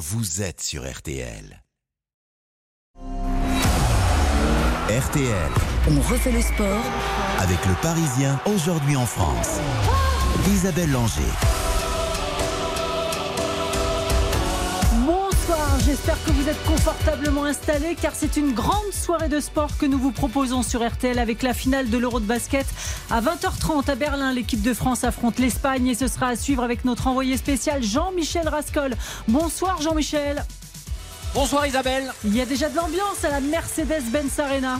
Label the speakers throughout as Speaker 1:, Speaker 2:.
Speaker 1: vous êtes sur RTL. RTL.
Speaker 2: On refait le sport
Speaker 1: avec le Parisien aujourd'hui en France. Isabelle Langer.
Speaker 3: J'espère que vous êtes confortablement installés car c'est une grande soirée de sport que nous vous proposons sur RTL avec la finale de l'Euro de basket. À 20h30 à Berlin, l'équipe de France affronte l'Espagne et ce sera à suivre avec notre envoyé spécial Jean-Michel Rascol. Bonsoir Jean-Michel.
Speaker 4: Bonsoir Isabelle.
Speaker 3: Il y a déjà de l'ambiance à la Mercedes-Benz Arena.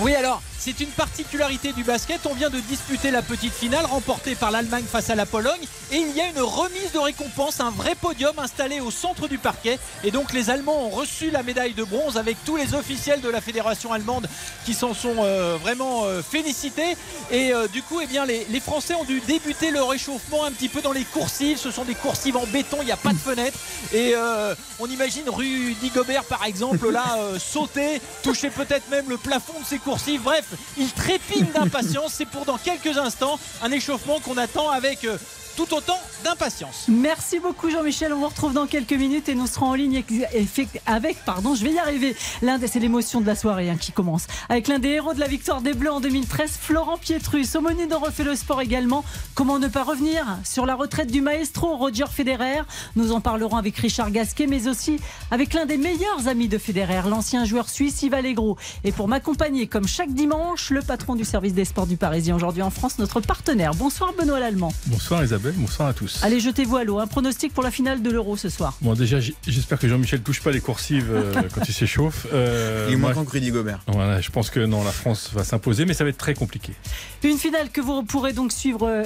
Speaker 4: Oui alors, c'est une particularité du basket. On vient de disputer la petite finale remportée par l'Allemagne face à la Pologne. Et il y a une remise de récompense, un vrai podium installé au centre du parquet. Et donc les Allemands ont reçu la médaille de bronze avec tous les officiels de la fédération allemande qui s'en sont euh, vraiment euh, félicités. Et euh, du coup, eh bien, les, Français ont dû débuter le réchauffement un petit peu dans les coursives. Ce sont des coursives en béton, il n'y a pas de fenêtre. Et on imagine rue Digobert par exemple là sauter, toucher peut-être même le plafond de ses coursives. Bref, il trépigne d'impatience. C'est pour dans quelques instants un échauffement qu'on attend avec euh, tout autant d'impatience.
Speaker 3: Merci beaucoup Jean-Michel. On vous retrouve dans quelques minutes et nous serons en ligne avec, pardon, je vais y arriver. L'un des, c'est l'émotion de la soirée hein, qui commence. Avec l'un des héros de la victoire des Bleus en 2013, Florent Pietrus. Aumônier de Refait le Sport également. Comment ne pas revenir sur la retraite du maestro Roger Federer? Nous en parlerons avec Richard Gasquet, mais aussi avec l'un des meilleurs amis de Federer, l'ancien joueur suisse Yves Allegro. Et pour m'accompagner, comme chaque dimanche, le patron du service des sports du Parisien aujourd'hui en France, notre partenaire. Bonsoir Benoît Lallemand.
Speaker 5: Bonsoir Isabelle bonsoir à tous.
Speaker 3: Allez, jetez-vous à l'eau. Un pronostic pour la finale de l'Euro ce soir
Speaker 5: Bon, déjà, j'espère que Jean-Michel touche pas les coursives euh, quand il s'échauffe.
Speaker 6: Euh, il est moins que Rudy Gobert.
Speaker 5: Voilà, je pense que non, la France va s'imposer, mais ça va être très compliqué.
Speaker 3: Une finale que vous pourrez donc suivre euh,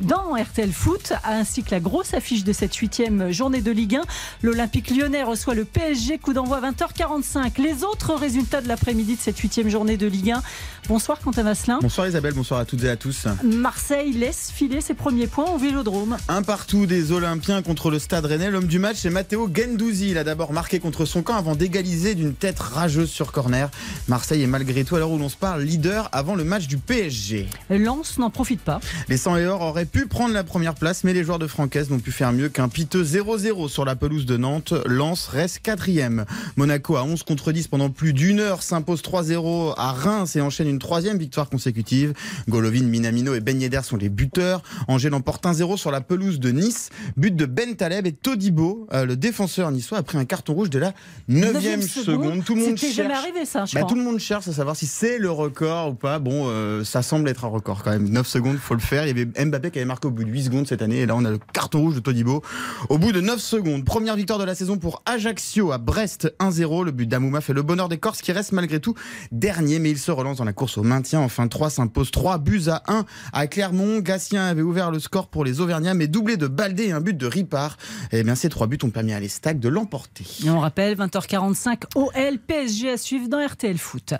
Speaker 3: dans RTL Foot, ainsi que la grosse affiche de cette huitième journée de Ligue 1. L'Olympique lyonnais reçoit le PSG, coup d'envoi 20h45. Les autres résultats de l'après-midi de cette huitième journée de Ligue 1. Bonsoir Quentin Vasselin.
Speaker 6: Bonsoir Isabelle, bonsoir à toutes et à tous.
Speaker 3: Marseille laisse filer ses premiers points Vélodrome.
Speaker 6: Un partout des Olympiens contre le Stade Rennais. L'homme du match, c'est Matteo Gendouzi. Il a d'abord marqué contre son camp avant d'égaliser d'une tête rageuse sur corner. Marseille est malgré tout, à l'heure où l'on se parle, leader avant le match du PSG.
Speaker 3: Lens n'en profite pas.
Speaker 6: Les 100 et or auraient pu prendre la première place, mais les joueurs de Francaise n'ont pu faire mieux qu'un piteux 0-0 sur la pelouse de Nantes. Lens reste quatrième. Monaco à 11 contre 10 pendant plus d'une heure s'impose 3-0 à Reims et enchaîne une troisième victoire consécutive. Golovin, Minamino et Ben Yedder sont les buteurs. Angers l'emporte 1-0 sur la pelouse de Nice. But de Ben Taleb et Todibo, euh, le défenseur niçois, a pris un carton rouge de la 9 seconde.
Speaker 3: Tout le monde cherche. jamais arrivé ça, je
Speaker 6: bah, Tout le monde cherche à savoir si c'est le record ou pas. Bon, euh, ça semble être un record quand même. 9 secondes, faut le faire. Il y avait Mbappé qui avait marqué au bout de 8 secondes cette année et là on a le carton rouge de Todibo au bout de 9 secondes. Première victoire de la saison pour Ajaccio à Brest 1-0. Le but d'Amouma fait le bonheur des Corses qui restent malgré tout dernier mais il se relance dans la course au maintien. Enfin 3 s'impose 3 buts à 1 à Clermont. Gatien avait ouvert le score pour les Auvergnats mais doublé de Baldé et un but de Ripard. Et eh bien ces trois buts ont permis à l'Estac de l'emporter.
Speaker 3: on rappelle 20h45 OL PSG à suivre dans RTL Foot.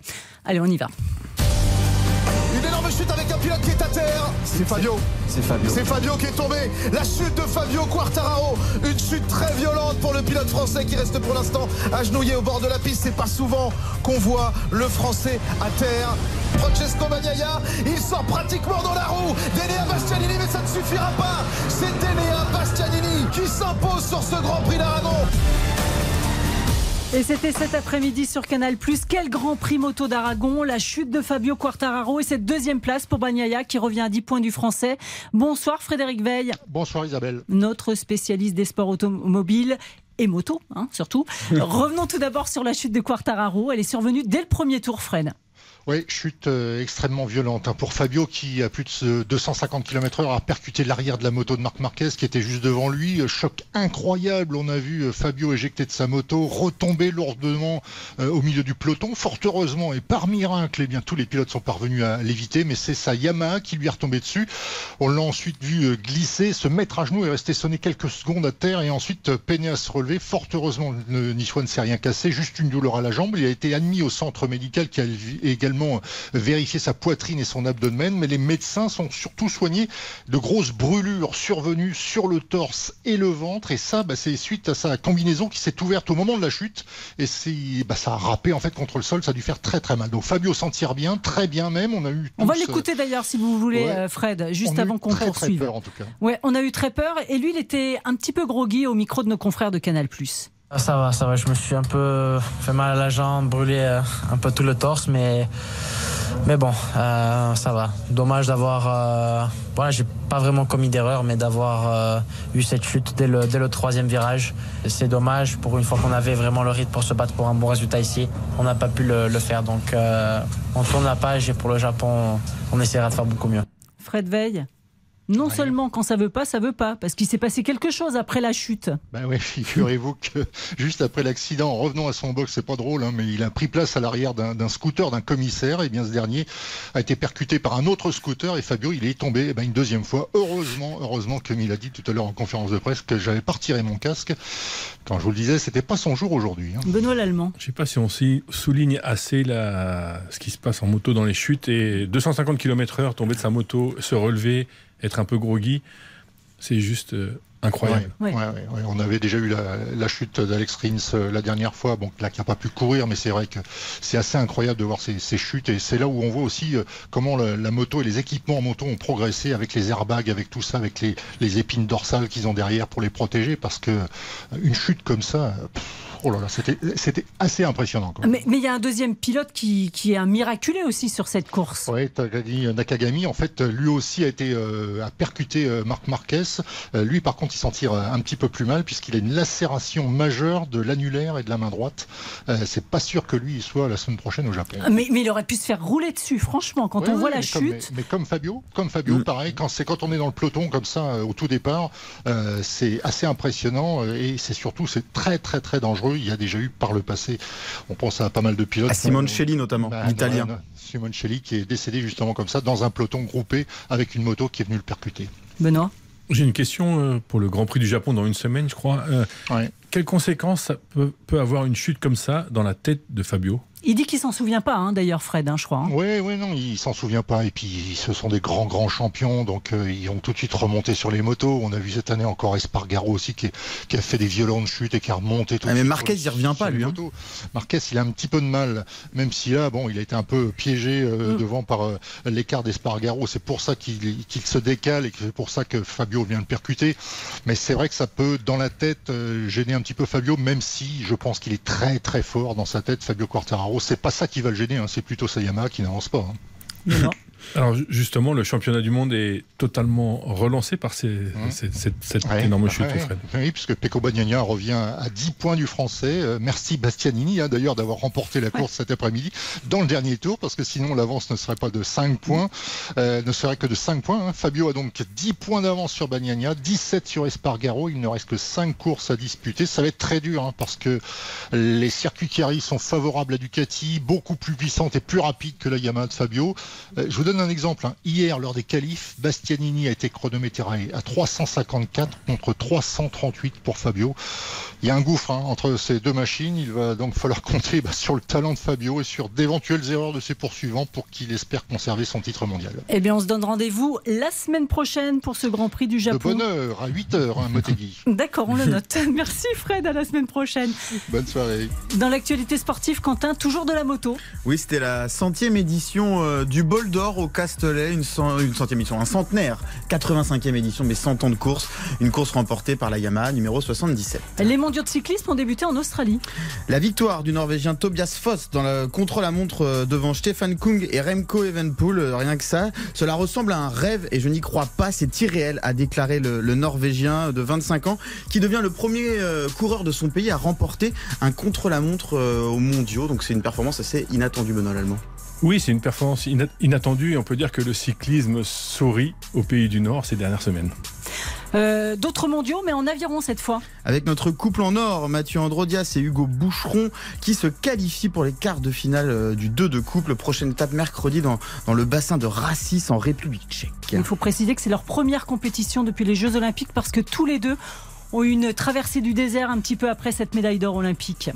Speaker 3: Allez, on y va.
Speaker 7: Une énorme chute avec un pilote qui est à terre. C'est Fabio.
Speaker 6: C'est Fabio.
Speaker 7: C'est Fabio qui est tombé. La chute de Fabio Quartararo. Une chute très violente pour le pilote français qui reste pour l'instant agenouillé au bord de la piste. C'est pas souvent qu'on voit le français à terre. Francesco Bagnaia, il sort pratiquement dans la roue d'Enea Bastianini, mais ça ne suffira pas. C'est Enea Bastianini qui s'impose sur ce Grand Prix d'Aragon.
Speaker 3: Et c'était cet après-midi sur Canal+. Quel grand prix moto d'Aragon, la chute de Fabio Quartararo et cette deuxième place pour Bagnaia qui revient à 10 points du français. Bonsoir Frédéric Veil.
Speaker 8: Bonsoir Isabelle.
Speaker 3: Notre spécialiste des sports automobiles et moto, hein, surtout. Revenons tout d'abord sur la chute de Quartararo. Elle est survenue dès le premier tour, Fred.
Speaker 8: Oui, chute euh, extrêmement violente hein. pour Fabio qui, à plus de 250 km/h, a percuté l'arrière de la moto de Marc Marquez qui était juste devant lui. Euh, choc incroyable. On a vu euh, Fabio éjecté de sa moto, retomber lourdement au milieu du peloton. Fort heureusement et par miracle, eh bien, tous les pilotes sont parvenus à l'éviter, mais c'est sa Yamaha qui lui est retombée dessus. On l'a ensuite vu glisser, se mettre à genoux et rester sonner quelques secondes à terre et ensuite peiner à se relever. Fort heureusement, Niçois ne s'est rien cassé, juste une douleur à la jambe. Il a été admis au centre médical qui a également également vérifié sa poitrine et son abdomen, mais les médecins sont surtout soignés de grosses brûlures survenues sur le torse et le ventre. Et ça, bah, c'est suite à sa combinaison qui s'est ouverte au moment de la chute. Et bah, ça a râpé en fait contre le sol. Ça a dû faire très très mal. Donc Fabio s'en tire bien, très bien même. On a eu.
Speaker 3: On va l'écouter d'ailleurs si vous voulez, euh, Fred, juste avant qu'on poursuive.
Speaker 8: Très peur, en tout cas.
Speaker 3: Ouais, on a eu très peur. Et lui, il était un petit peu groggy au micro de nos confrères de Canal+.
Speaker 2: Ah, ça va, ça va. Je me suis un peu fait mal à la jambe, brûlé euh, un peu tout le torse, mais mais bon, euh, ça va. Dommage d'avoir, euh, voilà, j'ai pas vraiment commis d'erreur, mais d'avoir eu cette chute dès le, dès le troisième virage. C'est dommage. Pour une fois qu'on avait vraiment le rythme pour se battre pour un bon résultat ici, on n'a pas pu le, le faire. Donc, on tourne la page et pour le Japon, on essaiera de faire beaucoup mieux.
Speaker 3: Fred Veil non seulement quand ça veut pas, ça veut pas, parce qu'il s'est passé quelque chose après la chute.
Speaker 8: Ben oui, figurez-vous que juste après l'accident, en revenant à son box, c'est pas drôle, hein, mais il a pris place à l'arrière d'un scooter d'un commissaire, et bien ce dernier a été percuté par un autre scooter, et Fabio, il est tombé eh ben, une deuxième fois. Heureusement, heureusement, comme il a dit tout à l'heure en conférence de presse, que j'avais pas retiré mon casque. Quand je vous le disais, c'était pas son jour aujourd'hui. Hein.
Speaker 3: Benoît Lallemand.
Speaker 5: Je sais pas si on souligne assez la... ce qui se passe en moto dans les chutes, et 250 km/h, tomber de sa moto, se relever être un peu groggy, c'est juste euh, incroyable.
Speaker 8: on avait déjà eu la, chute d'Alex Rins euh, la dernière fois, bon, là qui n'a pas pu courir, mais c'est vrai que c'est assez incroyable de voir ces, chutes et c'est là où on voit aussi euh, comment la, moto et les équipements en moto ont progressé avec les airbags, avec tout ça, avec les, épines dorsales qu'ils ont derrière pour les protéger, parce que une chute comme ça. Oh là là, c'était assez impressionnant.
Speaker 3: Mais il y a un deuxième pilote qui, qui, est un miraculé aussi sur cette course.
Speaker 8: Oui, Nakagami, en fait, lui aussi a été euh, a percuté euh, Marc Marquez. Euh, lui, par contre, il s'en tire un petit peu plus mal puisqu'il a une lacération majeure de l'annulaire et de la main droite. C'est pas sûr que lui il soit la semaine prochaine au Japon.
Speaker 3: Mais, mais il aurait pu se faire rouler dessus, franchement, quand on voit la chute.
Speaker 8: mais, comme Fabio, comme Fabio, mm. pareil, quand c'est quand on est dans le peloton comme ça au tout départ, c'est assez impressionnant et c'est surtout c'est très très très dangereux il y a déjà eu par le passé. On pense à pas mal de pilotes. À
Speaker 6: Simone Schelli notamment, bah, l'italien.
Speaker 8: Simone Schelli qui est décédé justement comme ça dans un peloton groupé avec une moto qui est venue le percuter.
Speaker 3: Benoît
Speaker 5: j'ai une question euh, pour le Grand Prix du Japon dans une semaine, je crois. Euh, quelles conséquences peut, avoir une chute comme ça dans la tête de Fabio?
Speaker 3: Il dit qu'il s'en souvient pas, hein, d'ailleurs, Fred, hein, je crois.
Speaker 8: Oui, hein. oui, non, il s'en souvient pas. Et puis, ce sont des grands, grands champions, donc euh, ils ont tout de suite remonté sur les motos. On a vu cette année encore Espargaro aussi qui, a fait des violentes chutes et qui a remonté tout
Speaker 6: ah, Mais Marquez, il revient pas, lui.
Speaker 8: Marquez, il a un petit peu de mal, même si là, bon, il a été un peu piégé euh, mm. devant par euh, l'écart d'Espargaro. C'est pour ça qu'il se décale et c'est pour ça que Fabio vient le percuter. Mais c'est vrai que ça peut, dans la tête, gêner un petit peu Fabio, même si je pense qu'il est très, très fort dans sa tête, Fabio Quartararo c'est pas ça qui va le gêner, hein. c'est plutôt Sayama qui n'avance pas.
Speaker 5: Hein. Alors justement, le championnat du monde est totalement relancé par ces, mmh. cette, énorme chute, Fred.
Speaker 8: Oui, puisque Pecco Bagnaia revient à 10 points du Français. Euh, merci Bastianini hein, d'ailleurs d'avoir remporté la course cet après-midi dans le dernier tour, parce que sinon l'avance ne serait pas de 5 points, euh, ne serait que de 5 points. Hein. Fabio a donc 10 points d'avance sur Bagnaia, 17 sur Espargaro. Il ne reste que 5 courses à disputer. Ça va être très dur, hein, parce que les circuits qui arrivent sont favorables à Ducati, beaucoup plus puissantes et plus rapides que la Yamaha de Fabio. Euh, je vous donne un exemple. Hein. Hier, lors des qualifs, Bastianini a été chronométré à 354 contre 338 pour Fabio. Il y a un gouffre hein, entre ces deux machines. Il va donc falloir compter bah, sur le talent de Fabio et sur d'éventuelles erreurs de ses poursuivants pour qu'il espère conserver son titre mondial.
Speaker 3: Eh bien, on se donne rendez-vous la semaine prochaine pour ce Grand Prix du Japon.
Speaker 8: De bonne heure, à 8 heures, hein, Motegi.
Speaker 3: D'accord, on le note. Merci Fred, à la semaine prochaine.
Speaker 8: Bonne soirée.
Speaker 3: Dans l'actualité sportive, Quentin, toujours de la moto.
Speaker 6: Oui, c'était la centième édition euh, du Bol d'Or au Castellet, une, une centième édition, un centenaire, 85e édition, mais 100 ans de course. Une course remportée par la Yamaha numéro 77.
Speaker 3: Les mondiaux de cyclisme ont débuté en Australie.
Speaker 6: La victoire du Norvégien Tobias Foss dans le contre-la-montre euh, devant Stefan Kung et Remco Evenpool, euh, rien que ça. Cela ressemble à un rêve et je n'y crois pas, c'est irréel, a déclaré le, Norvégien de 25 ans, qui devient le premier euh, coureur de son pays à remporter un contre-la-montre aux mondiaux. Donc c'est une performance assez inattendue, Benoît Allemand.
Speaker 5: Oui, c'est une performance inattendue et on peut dire que le cyclisme sourit au pays du Nord ces dernières semaines.
Speaker 3: Euh, d'autres mondiaux, mais en aviron cette fois.
Speaker 6: Avec notre couple en or, Mathieu Androdias et Hugo Boucheron, qui se qualifient pour les quarts de finale euh, du 2 de couple. Prochaine étape mercredi dans, dans le bassin de Rassis en République tchèque.
Speaker 3: Il faut préciser que c'est leur première compétition depuis les Jeux Olympiques parce que tous les deux ont eu une traversée du désert un petit peu après cette médaille d'or olympique.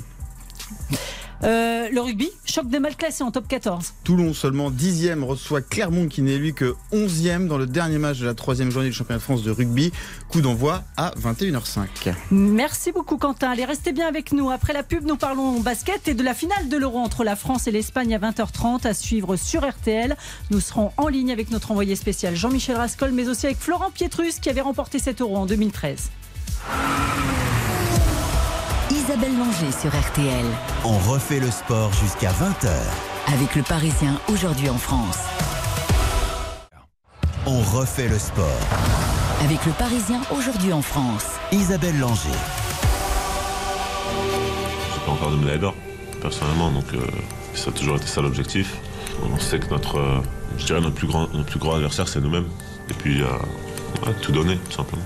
Speaker 3: Euh, le rugby, choc des mal classés en top 14.
Speaker 6: Toulon seulement 10e reçoit Clermont qui n'est lui que 11e dans le dernier match de la troisième journée du championnat de France de rugby. Coup d'envoi à 21h05.
Speaker 3: Merci beaucoup Quentin. Allez, restez bien avec nous. Après la pub, nous parlons basket et de la finale de l'Euro entre la France et l'Espagne à 20h30 à suivre sur RTL. Nous serons en ligne avec notre envoyé spécial Jean-Michel Rascol, mais aussi avec Florent Pietrus qui avait remporté cet Euro en 2013.
Speaker 9: Isabelle Langer sur RTL.
Speaker 1: On refait le sport jusqu'à 20h.
Speaker 9: Avec le Parisien aujourd'hui en France.
Speaker 1: On refait le sport.
Speaker 9: Avec le Parisien aujourd'hui en France.
Speaker 1: Isabelle Langer.
Speaker 10: J'ai pas encore de médaille d'or, personnellement, donc euh, ça a toujours été ça l'objectif. On sait que notre, euh, je dirais notre plus grand, notre plus grand adversaire, c'est nous-mêmes. Et puis, euh, ouais, tout donner, tout simplement.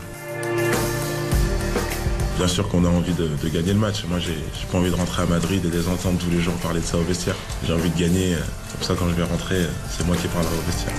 Speaker 11: Bien sûr qu'on a envie de, gagner le match. Moi, j'ai pas envie de rentrer à Madrid et les entendre tous les jours parler de ça au vestiaire. J'ai envie de gagner. Comme ça, quand je vais rentrer, c'est moi qui parlerai au vestiaire.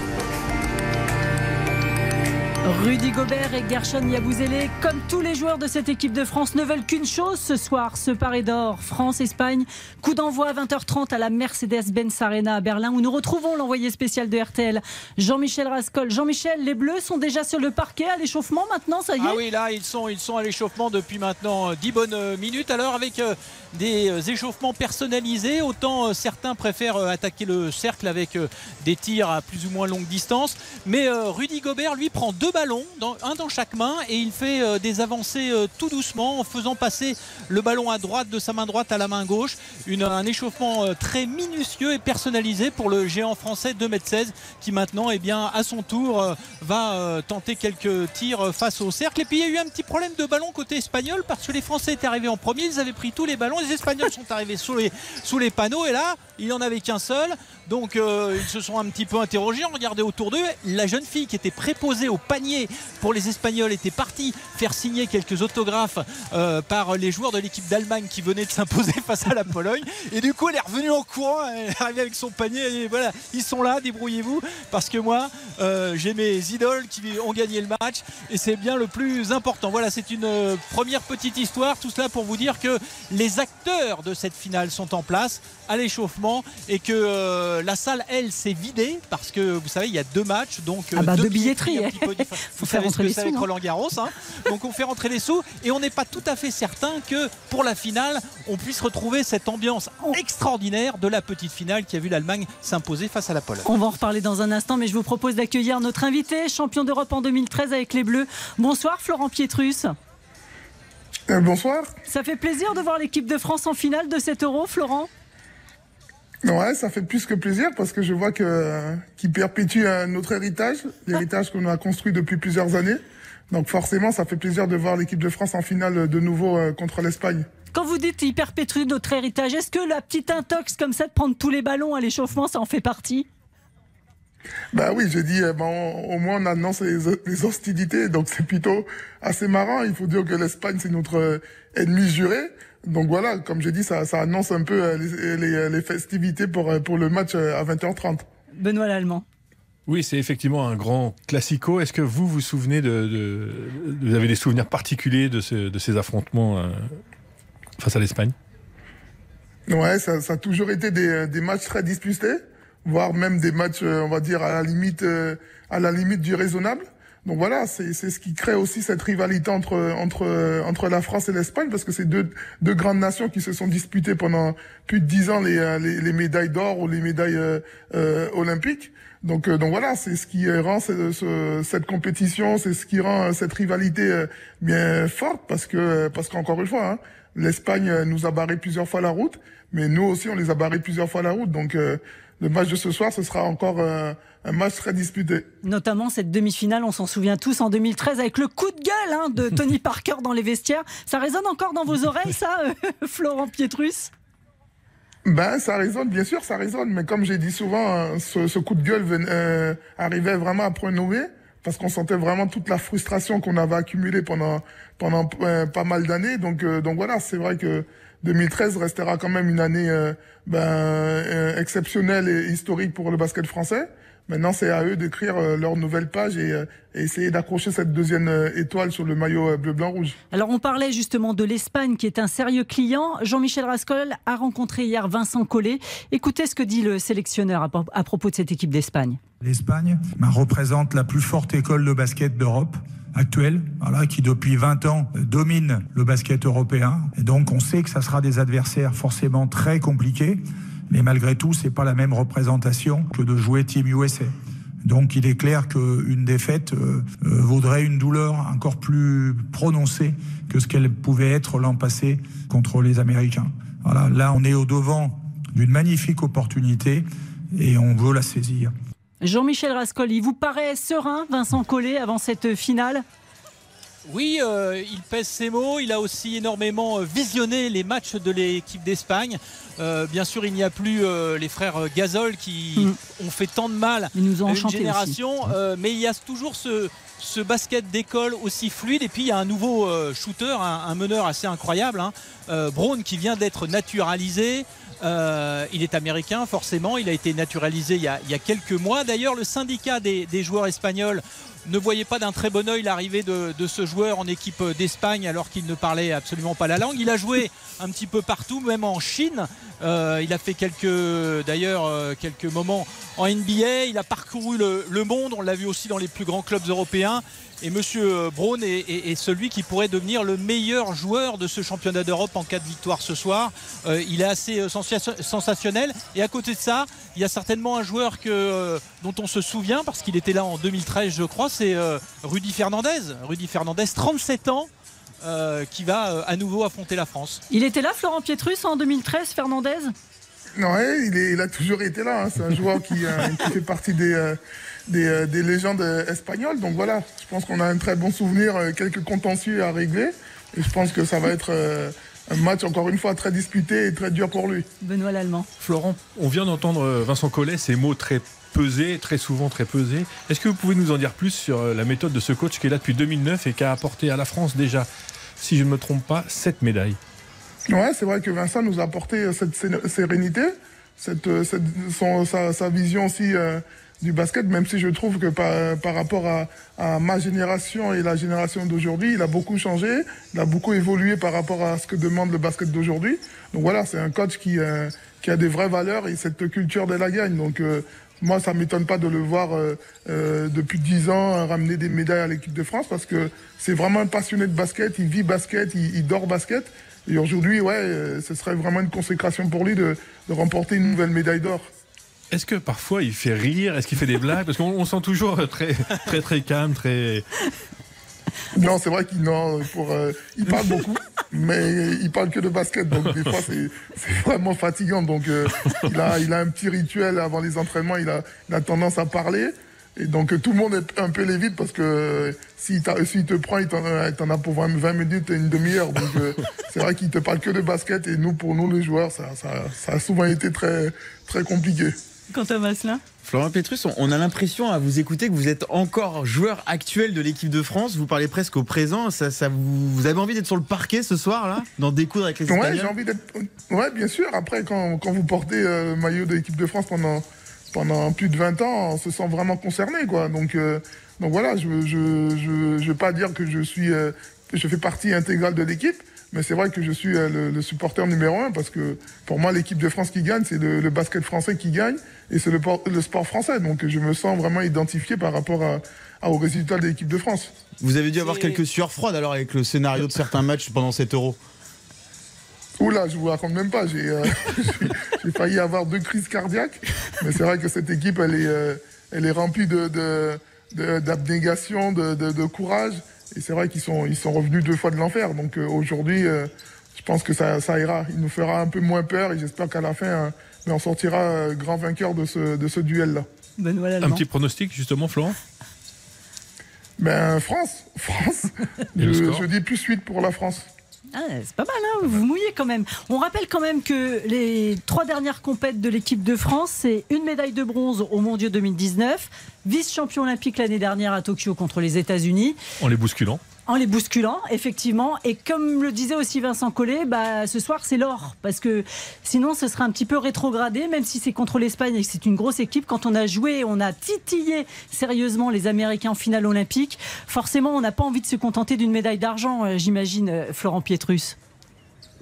Speaker 3: Rudy Gobert et Gershon Yabouzélé, comme tous les joueurs de cette équipe de France, ne veulent qu'une chose ce soir, se parer d'or. France-Espagne, coup d'envoi à 20h30 à la Mercedes-Benz Arena à Berlin, où nous retrouvons l'envoyé spécial de RTL, Jean-Michel Rascol. Jean-Michel, les Bleus sont déjà sur le parquet à l'échauffement maintenant, ça y est
Speaker 4: Ah oui, là, ils sont, ils sont à l'échauffement depuis maintenant euh, 10 bonnes euh, minutes. Alors, avec euh, des euh, échauffements personnalisés, autant euh, certains préfèrent euh, attaquer le cercle avec euh, des tirs à plus ou moins longue distance. Mais euh, Rudy Gobert, lui, prend deux un dans chaque main, et il fait euh, des avancées euh, tout doucement en faisant passer le ballon à droite de sa main droite à la main gauche. Un échauffement euh, très minutieux et personnalisé pour le géant français 2m16 qui maintenant, eh bien, à son tour, va tenter quelques tirs face au cercle. Et puis il y a eu un petit problème de ballon côté espagnol parce que les Français étaient arrivés en premier, ils avaient pris tous les ballons, les Espagnols sont arrivés sous les, panneaux et là, il n'y en avait qu'un seul. Donc ils se sont un petit peu interrogés, ont regardé autour d'eux. La jeune fille qui était préposée au panier pour les Espagnols était partie faire signer quelques autographes euh, par les joueurs de l'équipe d'Allemagne qui venaient de s'imposer face à la Pologne. Et du coup, elle est revenue en courant, elle est arrivée avec son panier. Et voilà, ils sont là, débrouillez-vous, parce que moi, euh, j'ai mes idoles qui ont gagné le match et c'est bien le plus important. Voilà, c'est une euh, première petite histoire. Tout cela pour vous dire que les acteurs de cette finale sont en place à l'échauffement et que euh, la salle, elle, s'est vidée parce que vous savez, il y a deux matchs, donc
Speaker 3: Ah bah,
Speaker 4: deux
Speaker 3: de billetterie,
Speaker 4: différents.
Speaker 3: Faut
Speaker 4: Vous
Speaker 3: faire rentrer
Speaker 4: que
Speaker 3: les
Speaker 4: c'est
Speaker 3: sous,
Speaker 4: avec
Speaker 3: non
Speaker 4: Roland Garros, hein. donc on fait rentrer les sous et on n'est pas tout à fait certain que pour la finale, on puisse retrouver cette ambiance extraordinaire de la petite finale qui a vu l'Allemagne s'imposer face à la Pologne.
Speaker 3: On va en reparler dans un instant, mais je vous propose d'accueillir notre invité, champion d'Europe en 2013 avec les Bleus. Bonsoir Florent Pietrus.
Speaker 12: Euh, bonsoir.
Speaker 3: Ça fait plaisir de voir l'équipe de France en finale de cet Euro, Florent
Speaker 12: Ouais, ça fait plus que plaisir parce que je vois que qu'il perpétue notre héritage, l'héritage qu'on a construit depuis plusieurs années. Donc forcément, ça fait plaisir de voir l'équipe de France en finale de nouveau euh, contre l'Espagne.
Speaker 3: Quand vous dites il perpétue notre héritage, est-ce que la petite intox comme ça de prendre tous les ballons à l'échauffement, ça en fait partie?
Speaker 12: Bah oui, j'ai dit, euh, bon, au moins on annonce les, les hostilités, donc c'est plutôt assez marrant. Il faut dire que l'Espagne c'est notre ennemi juré. Donc voilà, comme j'ai dit, ça, ça annonce un peu euh, les, les, les festivités pour, euh, pour le match euh, à 20h30.
Speaker 3: Benoît Lallemand.
Speaker 5: Oui, c'est effectivement un grand classico. Est-ce que vous vous souvenez de, de- Vous avez des souvenirs particuliers de, ce- de ces affrontements euh, face à l'Espagne?
Speaker 12: Ouais, ça, ça a toujours été des, des matchs très disputés, voire même des matchs, euh, on va dire, à la limite, euh, à la limite du raisonnable. Donc voilà, c'est ce qui crée aussi cette rivalité entre entre entre la France et l'Espagne parce que c'est deux deux grandes nations qui se sont disputées pendant plus de dix ans les euh, les, les médailles d'or ou les médailles euh, olympiques. Donc euh, donc voilà, c'est ce qui rend ce- ce- cette compétition, c'est ce qui rend cette rivalité bien forte parce que parce qu'encore une fois, hein, l'Espagne nous a barré plusieurs fois la route, mais nous aussi on les a barrés plusieurs fois la route. Donc le match de ce soir, ce sera encore euh, un match très disputé.
Speaker 3: Notamment cette demi-finale, on s'en souvient tous en 2013 avec le coup de gueule hein, de Tony Parker dans les vestiaires. Ça résonne encore dans vos oreilles, ça, euh, Florent Pietrus?
Speaker 12: Ben, ça résonne, bien sûr, ça résonne. Mais comme j'ai dit souvent, euh, ce, ce coup de gueule venait, euh, arrivait vraiment après Noé, parce qu'on sentait vraiment toute la frustration qu'on avait accumulée pendant euh, pas mal d'années. Donc euh, donc voilà, c'est vrai que 2013 restera quand même une année euh, ben, exceptionnelle et historique pour le basket français. Maintenant, c'est à eux d'écrire euh, leur nouvelle page et, euh, et essayer d'accrocher cette deuxième euh, étoile sur le maillot bleu-blanc-rouge.
Speaker 3: Alors on parlait justement de l'Espagne qui est un sérieux client. Jean-Michel Rascol a rencontré hier Vincent Collet. Écoutez ce que dit le sélectionneur à, à propos de cette équipe d'Espagne.
Speaker 13: L'Espagne bah, représente la plus forte école de basket d'Europe actuelle, voilà, qui depuis 20 ans domine le basket européen. Et donc on sait que ça sera des adversaires forcément très compliqués, mais malgré tout, c'est pas la même représentation que de jouer Team USA. Donc il est clair qu'une défaite euh, euh, vaudrait une douleur encore plus prononcée que ce qu'elle pouvait être l'an passé contre les Américains. Là on est au devant d'une magnifique opportunité et on veut la saisir.
Speaker 3: Jean-Michel Rascol, il vous paraît serein, Vincent Collet, avant cette finale?
Speaker 4: Oui, euh, il pèse ses mots. Il a aussi énormément euh, visionné les matchs de l'équipe d'Espagne. Euh, bien sûr, il n'y a plus euh, les frères Gazol qui
Speaker 3: Mm.
Speaker 4: ont fait tant de mal
Speaker 3: Ils nous ont
Speaker 4: à une génération. Mais il y a toujours ce, ce basket d'école aussi fluide. Et puis, il y a un nouveau shooter, un, un meneur assez incroyable, hein, Braun, qui vient d'être naturalisé. Euh, il est américain, forcément. Il a été naturalisé il y a, quelques mois. D'ailleurs, le syndicat des, joueurs espagnols ne voyait pas d'un très bon œil l'arrivée de, ce joueur en équipe d'Espagne alors qu'il ne parlait absolument pas la langue. Il a joué un petit peu partout, même en Chine. Euh, il a fait quelques, euh, moments en NBA. Il a parcouru le monde. On l'a vu aussi dans les plus grands clubs européens. Et Monsieur Braun est, est- est celui qui pourrait devenir le meilleur joueur de ce championnat d'Europe en cas de victoire ce soir. Euh, il est assez euh, sensa- sensationnel. Et à côté de ça, il y a certainement un joueur que, euh, dont on se souvient parce qu'il était là en 2013, je crois. C'est euh, Rudy Fernandez. Rudy Fernandez, 37 ans. euh, qui va euh, à nouveau affronter la France.
Speaker 3: Il était là, Florent Pietrus, en 2013, Fernandez?
Speaker 12: Ouais, il, est- il a toujours été là. hein. C'est un joueur qui, euh, qui fait partie des, euh, des, euh, des légendes euh, espagnoles. Donc voilà, je pense qu'on a un très bon souvenir, euh, quelques contentieux à régler. Et je pense que ça va être un match, encore une fois, très disputé et très dur pour lui.
Speaker 3: Benoît Lallemand.
Speaker 5: Florent, on vient d'entendre Vincent Collet, ces mots très pesés, très souvent très pesés. Est-ce que vous pouvez nous en dire plus sur la méthode de ce coach qui est là depuis 2009 et qui a apporté à la France déjà, si je ne me trompe pas, 7 médailles?
Speaker 12: Ouais, c'est vrai que Vincent nous a apporté cette sé- sérénité, cette, cette- son- sa, sa vision aussi euh, du basket, même si je trouve que par, par rapport à, à ma génération et la génération d'aujourd'hui, il a beaucoup changé, il a beaucoup évolué par rapport à ce que demande le basket d'aujourd'hui. Donc voilà, c'est un coach qui, euh, qui a des vraies valeurs et cette culture de la gagne. Donc euh, moi, ça m'étonne pas de le voir euh, euh, depuis 10 ans ramener des médailles à l'équipe de France parce que c'est vraiment un passionné de basket, il vit basket, il, il dort basket. Et aujourd'hui, ouais, euh, ce serait vraiment une consécration pour lui de, de remporter une nouvelle médaille d'or.
Speaker 5: Est-ce que parfois il fait rire? Est-ce qu'il fait des blagues? Parce qu'on on sent toujours très, très, très calme, très.
Speaker 12: Non, c'est vrai qu'il euh, parle beaucoup, mais il parle que de basket, donc des fois c'est vraiment fatigant. Donc euh, il a un petit rituel avant les entraînements, il a tendance à parler. Et donc euh, tout le monde est un peu l'évite parce que euh, s'il te prend, il t'en t'en a pour 20, 20 minutes et une demi-heure. Donc euh, c'est vrai qu'il te parle que de basket et nous, pour nous les joueurs, ça, ça, ça a souvent été très, très compliqué.
Speaker 3: Quentin Vasselin
Speaker 6: Florent Petrus, on- a l'impression à vous écouter que vous êtes encore joueur actuel de l'équipe de France. Vous parlez presque au présent. Ça, ça vous, vous avez envie d'être sur le parquet ce soir là, d'en découdre avec les
Speaker 12: Ouais,
Speaker 6: Espagnols
Speaker 12: j'ai envie d'être. Ouais, bien sûr. Après, quand, quand vous portez euh, le maillot de l'équipe de France pendant, pendant plus de 20 ans, on se sent vraiment concerné, quoi. Donc, euh, donc voilà, je ne je, je, je veux pas dire que je suis. euh, je fais partie intégrale de l'équipe, mais c'est vrai que je suis euh, le, le supporter numéro un parce que pour moi, l'équipe de France qui gagne, c'est le, le basket français qui gagne et c'est le, por- le sport français. Donc, je me sens vraiment identifié par rapport à, à- aux résultats de l'équipe de France.
Speaker 6: Vous avez dû avoir quelques sueurs froides alors avec le scénario de certains matchs pendant cet euro.
Speaker 12: Oula, je vous raconte même pas. J'ai euh, failli avoir deux crises cardiaques. Mais c'est vrai que cette équipe, elle est, euh, elle est remplie de, de, de- d'abnégation, de, de, de courage. Et c'est vrai qu'ils sont, ils sont revenus deux fois de l'enfer. Donc euh, aujourd'hui, euh, je pense que ça, ça ira. Il nous fera un peu moins peur et j'espère qu'à la fin, euh, mais on sortira euh, grand vainqueur de ce, de ce duel-là.
Speaker 3: Benoît
Speaker 5: Un petit pronostic justement, Florent?
Speaker 12: Ben France, France. Je dis plus 8 pour la France.
Speaker 3: Ah, c'est pas mal, hein vous mouillez quand même. On rappelle quand même que les trois dernières compètes de l'équipe de France, c'est une médaille de bronze au Mondiaux 2019, vice-champion olympique l'année dernière à Tokyo contre les États-Unis,
Speaker 5: En les bousculant.
Speaker 3: En les bousculant, effectivement. Et comme le disait aussi Vincent Collet, bah, ce soir, c'est l'or. Parce que sinon, ce serait un petit peu rétrogradé, même si c'est contre l'Espagne et que c'est une grosse équipe. Quand on a joué, on a titillé sérieusement les Américains en finale olympique. Forcément, on n'a pas envie de se contenter d'une médaille d'argent, euh, j'imagine, euh, Florent Pietrus.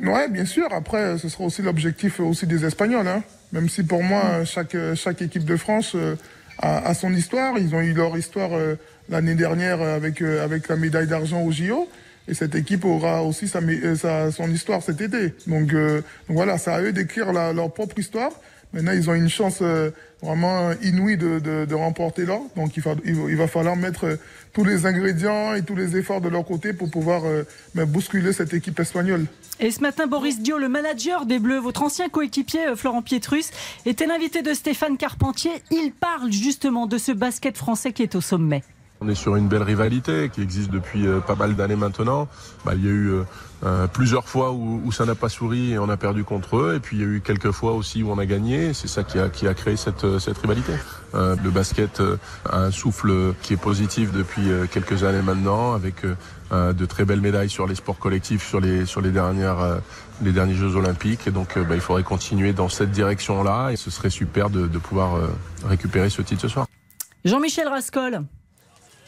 Speaker 12: Ouais, bien sûr. Après, ce sera aussi l'objectif aussi des Espagnols. Hein. Même si pour moi, chaque, chaque équipe de France euh, a, a son histoire. Ils ont eu leur histoire euh, l'année dernière avec, euh, avec la médaille d'argent au JO. Et cette équipe aura aussi sa, euh, sa- son histoire cet été. Donc, euh, donc voilà, c'est à eux d'écrire leur propre histoire. Maintenant, ils ont une chance euh, vraiment inouïe de, de, de remporter l'or. Donc il, fa- il va- il va falloir mettre euh, tous les ingrédients et tous les efforts de leur côté pour pouvoir euh, ben, bousculer cette équipe espagnole.
Speaker 3: Et ce matin, Boris Dio, le manager des Bleus, votre ancien coéquipier Florent Pietrus, était l'invité de Stéphane Carpentier. Il parle justement de ce basket français qui est au sommet.
Speaker 14: On est sur une belle rivalité qui existe depuis pas mal d'années maintenant. Bah, il y a eu euh, plusieurs fois où, où ça n'a pas souri et on a perdu contre eux. Et puis il y a eu quelques fois aussi où on a gagné. C'est ça qui a, qui a créé cette, euh, cette rivalité. Euh, le basket a un souffle qui est positif depuis quelques années maintenant, avec euh, de très belles médailles sur les sports collectifs, sur les, sur les, dernières, euh, les derniers Jeux olympiques. Et donc euh, bah, il faudrait continuer dans cette direction-là. Et ce serait super de, de pouvoir euh, récupérer ce titre ce soir.
Speaker 3: Jean-Michel Rascol.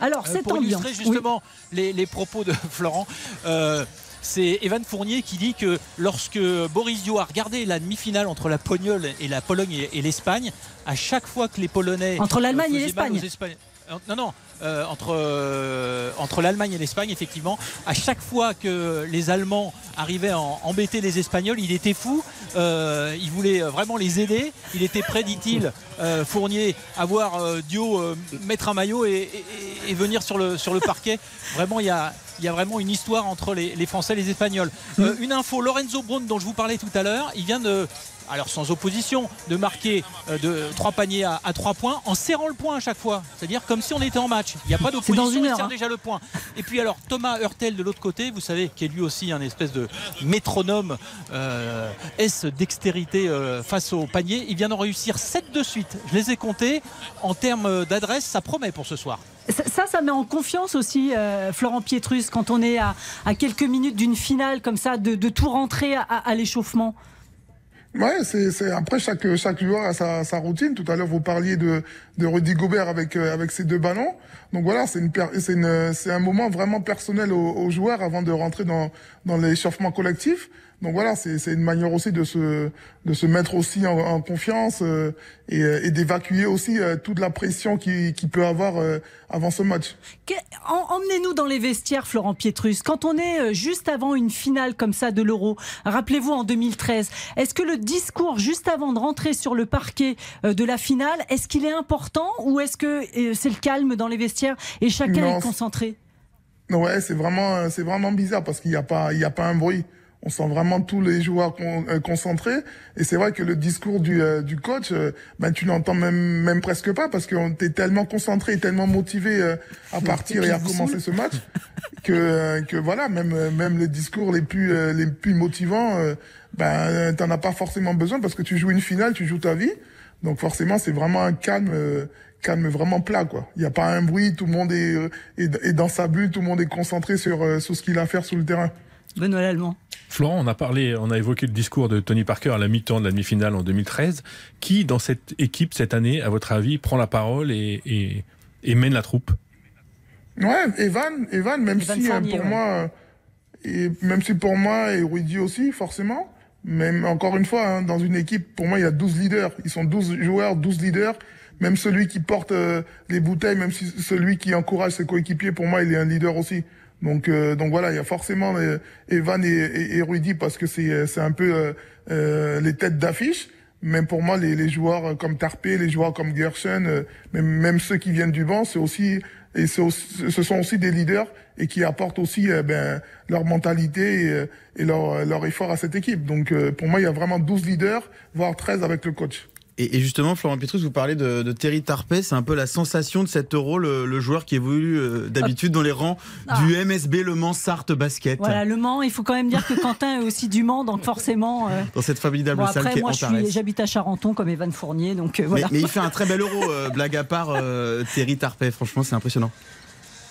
Speaker 3: Alors,
Speaker 4: Euh,
Speaker 3: cette
Speaker 4: pour
Speaker 3: ambiance.
Speaker 4: illustrer justement les, les propos de Florent, euh, c'est Evan Fournier qui dit que lorsque Boris Dio a regardé la demi-finale entre la Pologne et la Pologne et, l'Espagne, à chaque fois que les Polonais
Speaker 3: Entre l'Allemagne et l'Espagne.
Speaker 4: Non, non, euh, entre, euh, entre l'Allemagne et l'Espagne, effectivement, à chaque fois que les Allemands arrivaient à embêter les Espagnols, il était fou. Euh, il voulait vraiment les aider. Il était prêt, dit-il, Fournier, à voir Dio mettre un maillot et, et- et venir sur le, sur le parquet. Vraiment, il y a, il y a vraiment une histoire entre les, les Français et les Espagnols. Euh, une info, Lorenzo Brown, dont je vous parlais tout à l'heure, il vient de alors sans opposition, de marquer euh, de trois paniers à, à trois points en serrant le point à chaque fois. C'est-à-dire comme si on était en match. Il n'y a pas
Speaker 3: C'est
Speaker 4: d'opposition,
Speaker 3: dans une
Speaker 4: il
Speaker 3: heure,
Speaker 4: serre
Speaker 3: hein.
Speaker 4: déjà le point. Et puis alors Thomas Hurtel de l'autre côté, vous savez, qui est lui aussi un espèce de métronome euh, S dextérité euh, face au panier. Il vient d'en réussir 7 de suite. Je les ai comptés. En termes d'adresse, ça promet pour ce soir.
Speaker 3: Ça, ça, ça met en confiance aussi euh, Florent Pietrus quand on est à, à quelques minutes d'une finale comme ça, de, de tout rentrer à, l'échauffement.
Speaker 12: Ouais, c'est, c'est après chaque chaque joueur a sa, sa routine. Tout à l'heure vous parliez de de Rudy Gobert avec euh, avec ses deux ballons. Donc voilà, c'est une c'est une c'est un moment vraiment personnel aux, aux joueurs avant de rentrer dans dans l'échauffement collectif. Donc voilà, c'est c'est une manière aussi de se de se mettre aussi en, en confiance euh, et, euh, et d'évacuer aussi euh, toute la pression qui qui peut avoir euh, avant ce match.
Speaker 3: Emmenez-nous dans les vestiaires, Florent Pietrus. Quand on est euh, juste avant une finale comme ça de l'Euro, rappelez-vous en 2013, est-ce que le discours juste avant de rentrer sur le parquet de la finale, est-ce qu'il est important ou est-ce que euh, c'est le calme dans les vestiaires et chacun
Speaker 12: Non,
Speaker 3: est concentré?
Speaker 12: Ouais, c'est vraiment, c'est vraiment bizarre parce qu'il n'y a pas, il y a pas un bruit. On sent vraiment tous les joueurs con- euh, concentrés. Et c'est vrai que le discours du, euh, du coach, euh, ben tu l'entends même, même presque pas parce qu'on était tellement concentré, et tellement motivé euh, à partir et à commencer ce match que, euh, que voilà, même, euh, même les discours les plus, euh, les plus motivants, euh, ben t'en as pas forcément besoin parce que tu joues une finale, tu joues ta vie. Donc forcément, c'est vraiment un calme, euh, calme vraiment plat, quoi. Il n'y a pas un bruit, tout le monde est, euh, est, est dans sa bulle, tout le monde est concentré sur, euh, sur ce qu'il a à faire sur le terrain.
Speaker 3: Benoît Lallemand.
Speaker 5: Florent, on a parlé, on a évoqué le discours de Tony Parker à la mi-temps de la demi-finale en 2013. Qui, dans cette équipe cette année, à votre avis, prend la parole et, et- et mène la troupe?
Speaker 12: Ouais, Evan, Evan, même
Speaker 3: Evan
Speaker 12: si
Speaker 3: Fournier,
Speaker 12: pour
Speaker 3: ouais.
Speaker 12: moi, et même si pour moi et Rudy aussi, forcément, même encore une fois, hein, dans une équipe, pour moi, il y a 12 leaders. Ils sont 12 joueurs, 12 leaders. Même celui qui porte euh, les bouteilles, même si celui qui encourage ses coéquipiers, pour moi, il est un leader aussi. Donc, euh, donc voilà, il y a forcément euh, Evan et, et, Rudy parce que c'est euh, c'est un peu euh, euh, les têtes d'affiche. Même pour moi, les, les joueurs comme Tarpé, les joueurs comme Gershon, euh, même, même ceux qui viennent du banc, c'est aussi et ce sont aussi des leaders et qui apportent aussi euh, ben, leur mentalité et, euh, leur, leur effort à cette équipe. Donc euh, pour moi, il y a vraiment 12 leaders, voire 13 avec le coach.
Speaker 6: Et, et justement, Florent Pietrus, vous parlez de, de Terry Tarpey, c'est un peu la sensation de cet euro, le, le joueur qui évolue euh, d'habitude dans les rangs
Speaker 3: Ah.
Speaker 6: du MSB Le Mans Sarthe Basket.
Speaker 3: Voilà, Le Mans, il faut quand même dire que Quentin est aussi du Mans, donc forcément. euh,
Speaker 6: Dans cette formidable
Speaker 3: Bon,
Speaker 6: salle
Speaker 3: après,
Speaker 6: qui est
Speaker 3: moi, je
Speaker 6: Antares.
Speaker 3: suis- j'habite à Charenton comme Evan Fournier, donc euh,
Speaker 6: Mais,
Speaker 3: voilà.
Speaker 6: mais il fait un très bel euro, euh, blague à part, euh, Terry Tarpey. Franchement, c'est impressionnant.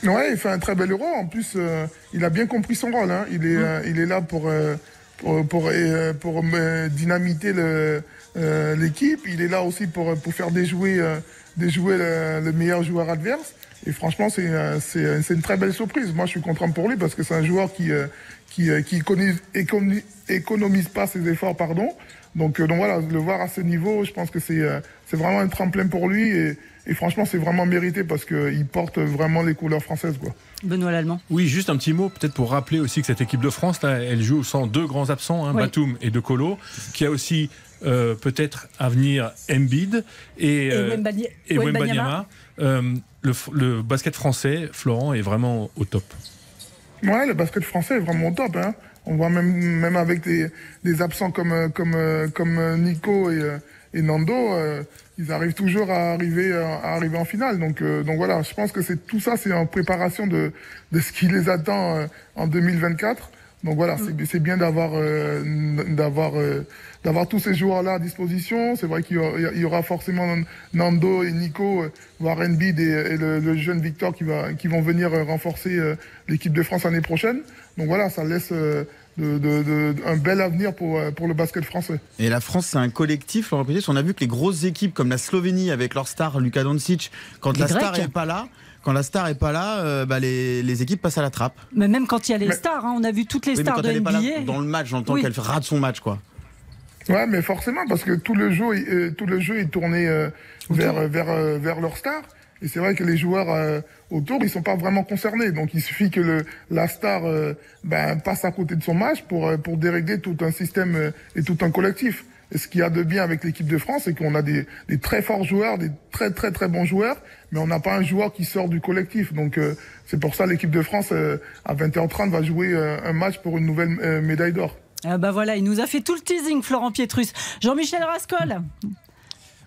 Speaker 12: Ouais, il fait un très bel euro. En plus, euh, il a bien compris son rôle. Hein. Il, est, euh, il est là pour, euh, pour, pour, euh, pour, euh, dynamiter le, euh, l'équipe. Il est là aussi pour, pour faire déjouer, euh, déjouer le, le meilleur joueur adverse. Et franchement, c'est, euh, c'est, c'est une très belle surprise. Moi, je suis content pour lui parce que c'est un joueur qui, euh, qui, euh, qui économise, économise, économise pas ses efforts, pardon. Donc, euh, donc voilà, le voir à ce niveau, je pense que c'est, euh, c'est vraiment un tremplin pour lui. Et, et franchement, c'est vraiment mérité parce qu'il porte vraiment les couleurs françaises. Quoi.
Speaker 3: Benoît Lallemand.
Speaker 5: Oui, juste un petit mot, peut-être pour rappeler aussi que cette équipe de France, là, elle joue sans deux grands absents, hein,
Speaker 3: Oui.
Speaker 5: Batum et De Colo, qui a aussi euh, peut-être à venir Embiid et,
Speaker 3: Et
Speaker 5: euh,
Speaker 3: Wembani-
Speaker 5: et
Speaker 3: Wembanyama.
Speaker 5: Wembanyama. Euh, le, basket français, Florent, est vraiment au top.
Speaker 12: Ouais, le basket français est vraiment au top. Hein. On voit même, même avec des, des absents comme, comme, comme Nico et, et Nando, euh, ils arrivent toujours à arriver, à arriver en finale. Donc, euh, donc voilà, je pense que c'est tout ça, c'est en préparation de, de ce qui les attend euh, en 2024. Donc voilà, c'est c'est bien d'avoir euh, d'avoir euh, d'avoir tous ces joueurs-là à disposition. C'est vrai qu'il y, aura- il y aura forcément Nando et Nico, euh, voire Embiid et, et le, le jeune Victor qui va qui vont venir renforcer euh, l'équipe de France l'année prochaine. Donc voilà, ça laisse euh, de- de- de- un bel avenir pour pour le basket français.
Speaker 6: Et la France, c'est un collectif. On a vu que les grosses équipes comme la Slovénie avec leur star Luka Doncic, quand
Speaker 3: Les
Speaker 6: la star
Speaker 3: Grecs.
Speaker 6: est pas là, quand la star est pas là, euh, bah, les, les équipes passent à la trappe.
Speaker 3: Mais même quand il y a les stars, hein, on a vu toutes les
Speaker 6: Oui, mais
Speaker 3: stars
Speaker 6: quand
Speaker 3: de
Speaker 6: elle est pas là
Speaker 3: NBA.
Speaker 6: dans le match, j'entends
Speaker 3: Oui.
Speaker 6: qu'elle rate son match, quoi.
Speaker 12: Ouais, mais forcément, parce que tout le jeu, euh, tout le jeu est tourné euh, vers, euh, vers, euh, vers leur star. Et c'est vrai que les joueurs euh, autour, ils sont pas vraiment concernés. Donc il suffit que le, la star euh, ben, passe à côté de son match pour, euh, pour dérégler tout un système euh, et tout un collectif. Et ce qu'il y a de bien avec l'équipe de France, c'est qu'on a des, des très forts joueurs, des très très très bons joueurs, mais on n'a pas un joueur qui sort du collectif. Donc euh, c'est pour ça l'équipe de France, euh, à 20h30, va jouer euh, un match pour une nouvelle euh, médaille d'or.
Speaker 3: Ah bah voilà, il nous a fait tout le teasing, Florent Pietrus. Jean-Michel Rascol.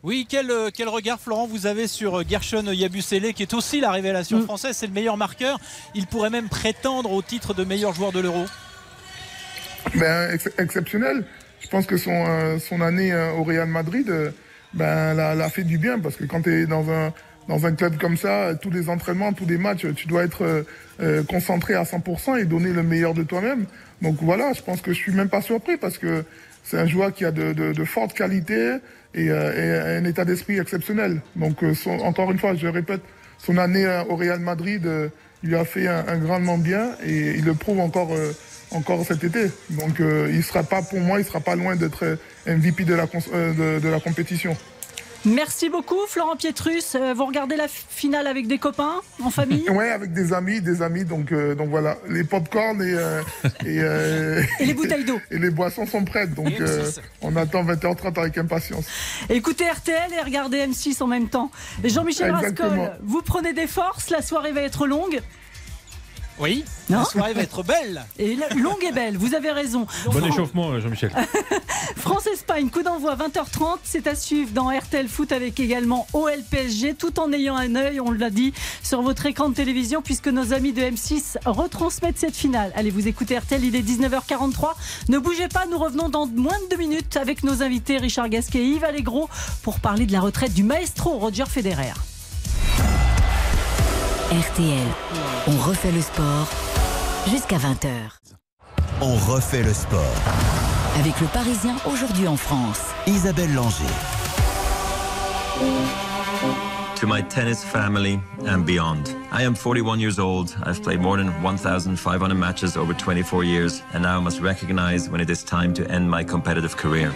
Speaker 4: Oui, quel, quel regard, Florent, vous avez sur Gershon Yabusele, qui est aussi la révélation
Speaker 3: Mm.
Speaker 4: française, c'est le meilleur marqueur. Il pourrait même prétendre au titre de meilleur joueur de l'Euro.
Speaker 12: ben, ex- exceptionnel. Je pense que son, euh, son année euh, au Real Madrid euh, ben, l'a, l'a fait du bien parce que quand tu es dans un, dans un club comme ça, tous les entraînements, tous les matchs, tu dois être euh, concentré à 100% et donner le meilleur de toi-même. Donc voilà, je pense que je suis même pas surpris parce que c'est un joueur qui a de, de, de fortes qualités et, euh, et un état d'esprit exceptionnel. Donc euh, son- encore une fois, je répète, son année au Real Madrid lui a fait un, un grandement bien et il le prouve encore, encore cet été. Donc euh, il sera pas, pour moi, il sera pas loin d'être euh, MVP de la, euh, de, de la compétition.
Speaker 3: Merci beaucoup, Florent Pietrus. Euh, Vous regardez la finale avec des copains, en famille?
Speaker 12: Ouais, avec des amis, des amis. Donc, euh, donc voilà, les pop-corn et, euh, et, euh,
Speaker 3: Et les bouteilles d'eau.
Speaker 12: Et les boissons sont prêtes. Donc
Speaker 3: Et
Speaker 12: euh,
Speaker 3: M6.
Speaker 12: on attend 20h30 avec impatience.
Speaker 3: Écoutez RTL et regardez M6 en même temps. Jean-Michel. Rascol, vous prenez des forces, la soirée va être longue.
Speaker 4: Oui,
Speaker 3: Non
Speaker 4: la soirée va être belle.
Speaker 3: Et la- longue et belle, vous avez raison.
Speaker 5: Bon échauffement, Jean-Michel.
Speaker 3: France-Espagne, coup d'envoi 20h30, c'est à suivre dans RTL Foot avec également OL PSG, tout en ayant un œil, on l'a dit, sur votre écran de télévision, puisque nos amis de M6 retransmettent cette finale. Allez, vous écoutez RTL, il est 19h43. Ne bougez pas, nous revenons dans moins de deux minutes avec nos invités Richard Gasquet et Yves Allégro pour parler de la retraite du maestro Roger Federer.
Speaker 9: RTL, on refait le sport jusqu'à 20h.
Speaker 1: On refait le sport.
Speaker 9: Avec le Parisien aujourd'hui en France.
Speaker 1: Isabelle Langer.
Speaker 15: To my tennis family and beyond. I am 41 years old. I've played more than 1,500 matches over 24 years, and now I must recognize when it is time to end my competitive career.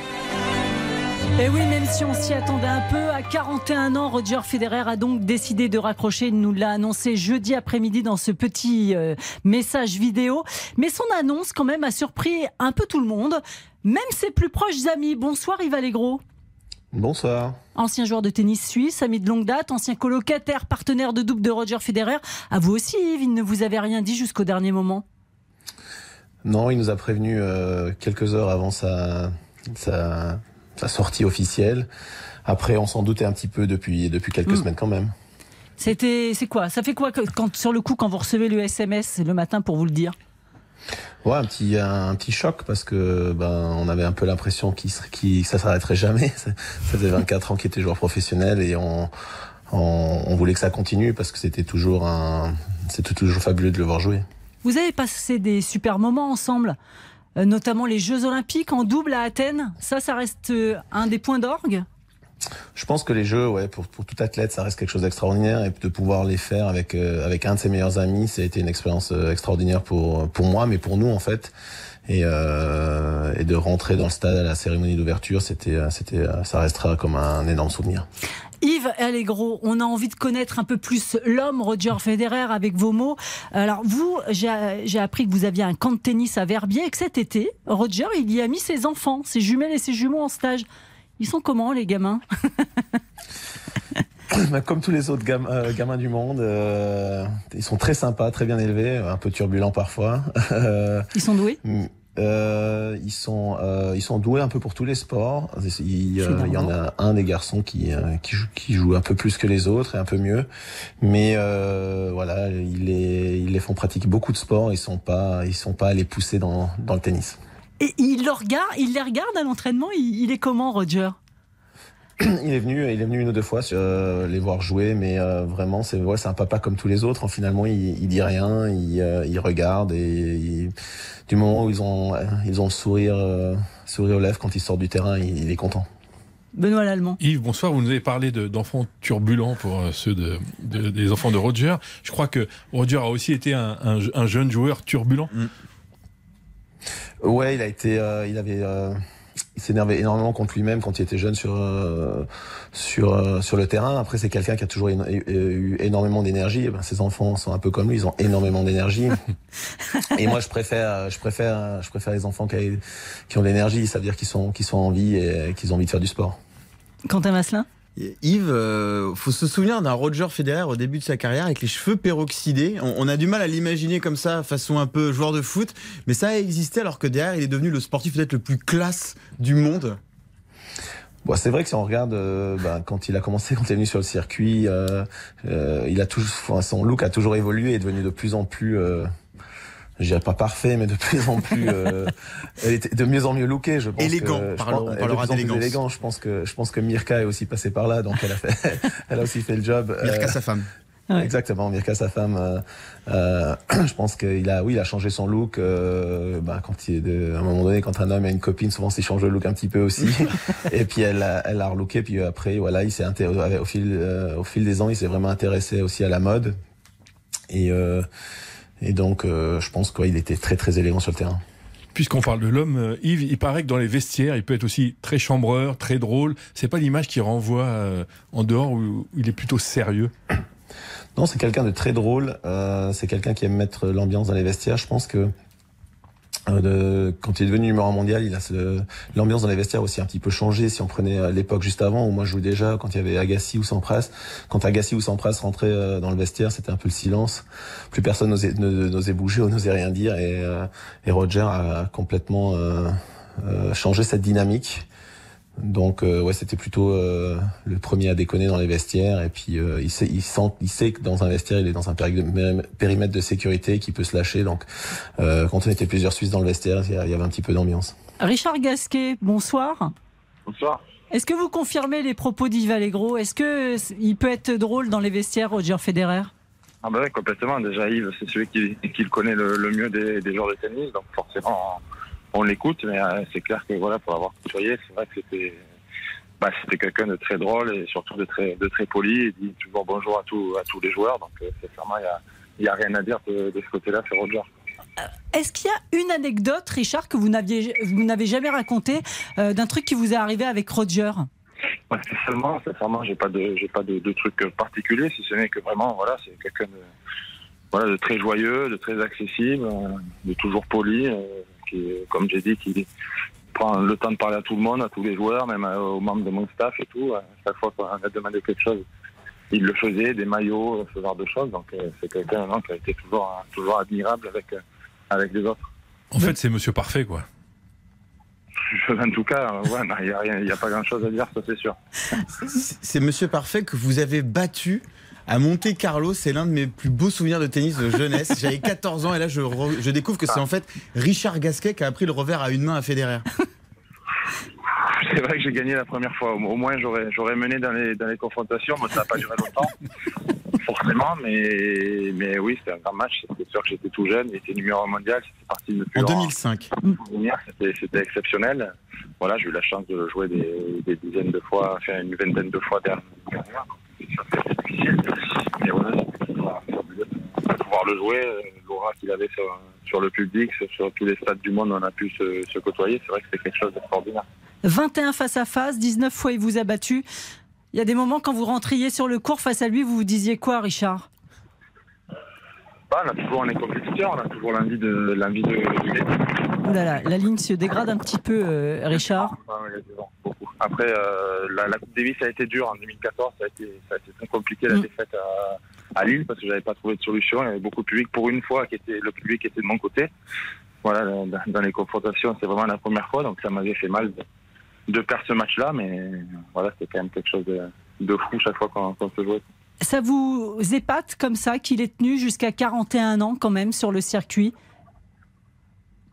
Speaker 3: Et oui, même si on s'y attendait un peu, à 41 ans, Roger Federer a donc décidé de raccrocher. Il nous l'a annoncé jeudi après-midi dans ce petit euh, message vidéo. Mais son annonce, quand même, a surpris un peu tout le monde, même ses plus proches amis. Bonsoir Yves Allégro.
Speaker 16: Bonsoir.
Speaker 3: Ancien joueur de tennis suisse, ami de longue date, ancien colocataire, partenaire de double de Roger Federer. À vous aussi, Yves, il ne vous avait rien dit jusqu'au dernier moment.
Speaker 16: Non, il nous a prévenu euh, quelques heures avant sa, sa, sa sortie officielle. Après, on s'en doutait un petit peu depuis, depuis quelques
Speaker 3: Mm.
Speaker 16: semaines quand même.
Speaker 3: C'était, c'est quoi? Ça fait quoi que- quand, sur le coup, quand vous recevez le SMS le matin pour vous le dire?
Speaker 16: Ouais, un petit, un petit choc parce que ben, on avait un peu l'impression qu'il qu'il- ça s'arrêterait jamais. Ça ça faisait 24 ans qu'il était joueur professionnel et on, on, on voulait que ça continue parce que c'était toujours un, c'est toujours fabuleux de le voir jouer.
Speaker 3: Vous avez passé des super moments ensemble, notamment les Jeux Olympiques en double à Athènes. Ça, ça reste euh, un des points d'orgue?
Speaker 16: Je pense que les jeux, ouais, pour, tout athlète, ça reste quelque chose d'extraordinaire et de pouvoir les faire avec euh, un de ses meilleurs amis, ça a été une expérience euh, extraordinaire pour pour moi, mais pour nous en fait. Et, euh, et de rentrer dans le stade à la cérémonie d'ouverture, c'était c'était ça restera comme un énorme souvenir.
Speaker 3: Yves Allegro, on a envie de connaître un peu plus l'homme Roger Federer avec vos mots. Alors vous, j'ai appris que vous aviez un camp de tennis à Verbier et que cet été, Roger, il y a mis ses enfants, ses jumelles et ses jumeaux en stage. Ils sont comment les gamins?
Speaker 16: Comme tous les autres euh, gamins du monde, euh, ils sont très sympas, très bien élevés, un peu turbulents parfois.
Speaker 3: ils sont doués?
Speaker 16: Euh, ils sont ils sont doués un peu pour tous les sports. Il, y en a un des garçons qui qui joue, qui joue un peu plus que les autres et un peu mieux, mais voilà ils les ils les font pratiquer beaucoup de sports. Ils sont pas ils sont pas les pousser dans dans le tennis.
Speaker 3: Et il, le regarde, il les regarde à l'entraînement? Il, est comment, Roger?
Speaker 16: Il est venu, il est venu une ou deux fois euh, les voir jouer, mais euh, vraiment c'est ouais, c'est un papa comme tous les autres. finalement, il, il dit rien, il, euh, il regarde et du moment où ils ont ils ont le sourire sourire aux lèvres quand ils sortent du terrain, il, est content.
Speaker 3: Benoît Lallemand.
Speaker 5: Yves, bonsoir. Vous nous avez parlé d'enfants turbulents pour ceux de, des enfants de Roger. Je crois que Roger a aussi été un, un, jeune joueur turbulent. Mm.
Speaker 16: Ouais, il a été, euh, il avait, euh, il s'énervait énormément contre lui-même quand il était jeune sur euh, sur sur le terrain. Après, c'est quelqu'un qui a toujours eu énormément d'énergie. Ben, ses enfants sont un peu comme lui, ils ont énormément d'énergie. et moi, je préfère, je préfère, je préfère les enfants qui, qui ont de l'énergie. Ça veut dire qu'ils sont, qu'ils sont en vie et qu'ils ont envie de faire du sport.
Speaker 3: Quentin Masselin
Speaker 6: Yves, euh, faut se souvenir d'un Roger Federer au début de sa carrière avec les cheveux peroxydés. On, a du mal à l'imaginer comme ça, façon un peu joueur de foot, mais ça a existé alors que derrière, il est devenu le sportif peut-être le plus classe du monde.
Speaker 16: Bon, c'est vrai que si on regarde euh, bah, quand il a commencé, quand il est venu sur le circuit, euh, il a toujours, son look a toujours évolué et est devenu de plus en plus je dirais pas parfait, mais de plus en plus, euh, de mieux en mieux looké, je pense.
Speaker 6: Élégant,
Speaker 16: que,
Speaker 6: parlons, on parlera
Speaker 16: élégant. Je pense que, je pense que Mirka est aussi passée par là, donc elle a fait, elle a aussi fait le job.
Speaker 6: Mirka, euh, sa femme.
Speaker 16: Exactement, Mirka, sa femme. Euh, euh je pense qu'il a, oui, il a changé son look. Euh, bah, quand il est de, à un moment donné, quand un homme a une copine, souvent il change le look un petit peu aussi. et puis elle a, elle a relooké. Puis après, voilà, il s'est au fil, au fil des ans, il s'est vraiment intéressé aussi à la mode. Et et donc, euh, je pense qu'il était très très élégant sur le terrain.
Speaker 5: Puisqu'on parle de l'homme, euh, Yves, il paraît que dans les vestiaires, il peut être aussi très chambreur, très drôle. C'est pas l'image qui renvoie euh, en dehors où il est plutôt sérieux.
Speaker 16: Non, c'est quelqu'un de très drôle. c'est quelqu'un qui aime mettre l'ambiance dans les vestiaires. Je pense que de, quand il est devenu numéro un mondial, il a l'ambiance dans les vestiaires aussi un petit peu changé. Si on prenait euh, l'époque juste avant, où moi je jouais déjà, quand il y avait Agassi ou Sampras, quand Agassi ou Sampras rentraient euh, dans le vestiaire, c'était un peu le silence. Plus personne n'osait bouger ou n'osait rien dire. Et, et Roger a complètement changé cette dynamique. Donc euh, ouais, c'était plutôt euh, le premier à déconner dans les vestiaires et puis euh, il sait, il sent, il sait que dans un vestiaire il est dans un périmètre de sécurité qui peut se lâcher. Donc quand on était plusieurs Suisses dans le vestiaire, il y avait un petit peu d'ambiance.
Speaker 3: Richard Gasquet, bonsoir.
Speaker 17: Bonsoir.
Speaker 3: Est-ce que vous confirmez les propos d'Yves Allegro? Est-ce que il peut être drôle dans les vestiaires, Roger Federer?
Speaker 17: Ah bah complètement. Déjà Yves, c'est celui qui, qui le connaît le, mieux des, des joueurs de tennis, donc forcément on l'écoute, mais euh, c'est clair que voilà, pour avoir côtoyé, c'est vrai que c'était bah, c'était quelqu'un de très drôle et surtout de très de très poli. Il dit toujours bonjour à tous à tous les joueurs, donc euh, sincèrement, il y a, a rien à dire de, ce côté-là sur Roger.
Speaker 3: Euh, est-ce qu'il y a une anecdote, Richard, que vous n'avez jamais raconté d'un truc qui vous est arrivé avec Roger?
Speaker 17: Ouais, Sincèrement, sincèrement, j'ai pas de j'ai pas de, de truc particulier, si ce n'est que vraiment, voilà, c'est quelqu'un de voilà, de très joyeux, de très accessible, de toujours poli comme j'ai dit, qui prend le temps de parler à tout le monde, à tous les joueurs, même aux membres de mon staff et tout. À chaque fois qu'on a demandé quelque chose, il le faisait, des maillots, ce genre de choses. Donc euh, c'est quelqu'un qui a été toujours, toujours admirable avec, euh, avec les autres.
Speaker 5: En fait, c'est Monsieur Parfait, quoi.
Speaker 17: En tout cas, il n'y a, a, pas grand-chose à dire, ça c'est sûr.
Speaker 6: C'est Monsieur Parfait que vous avez battu à Monte Carlo. C'est l'un de mes plus beaux souvenirs de tennis de jeunesse. J'avais 14 ans et là, je, je découvre que c'est en fait Richard Gasquet qui a pris le revers à une main à Federer.
Speaker 17: C'est vrai que j'ai gagné la première fois. Au moins, j'aurais, j'aurais mené dans les, dans les confrontations, mais ça n'a pas duré longtemps. forcément, mais, mais oui, c'était un grand match. C'est sûr que j'étais tout jeune, il était numéro un mondial, c'était parti depuis
Speaker 6: En 2005.
Speaker 17: C'était c'était exceptionnel. Voilà, j'ai eu la chance de le jouer des, des dizaines de fois, enfin une vingtaine de fois dernièrement. C'est sûr que c'était difficile, mais voilà, c'était pouvoir le jouer, euh, l'aura qu'il avait sur, sur le public, sur, sur tous les stades du monde, on a pu se, se côtoyer. C'est vrai que c'était quelque chose d'extraordinaire.
Speaker 3: 21 face à face, 19 fois il vous a battu. Il y a des moments quand vous rentriez sur le court face à lui, vous vous disiez quoi, Richard?
Speaker 17: Bah, on a toujours, on est compétiteur, on a toujours l'envie de, l'envie de, de
Speaker 3: là là, la ligne se dégrade un petit peu, euh, Richard.
Speaker 17: Ah, ouais, il y a du vent, beaucoup. Après, euh, la, la Coupe Davis a été dure en 2014, ça a été, ça a été très compliqué la
Speaker 3: Mm.
Speaker 17: défaite à, à Lille parce que j'avais pas trouvé de solution. Il y avait beaucoup de public pour une fois qui était le public était de mon côté. Voilà, dans, dans les confrontations, c'est vraiment la première fois, donc ça m'avait fait mal de, de perdre ce match-là, mais voilà, c'était quand même quelque chose de, de fou chaque fois qu'on se jouait.
Speaker 3: Ça vous épate comme ça qu'il ait tenu jusqu'à 41 ans quand même sur le circuit?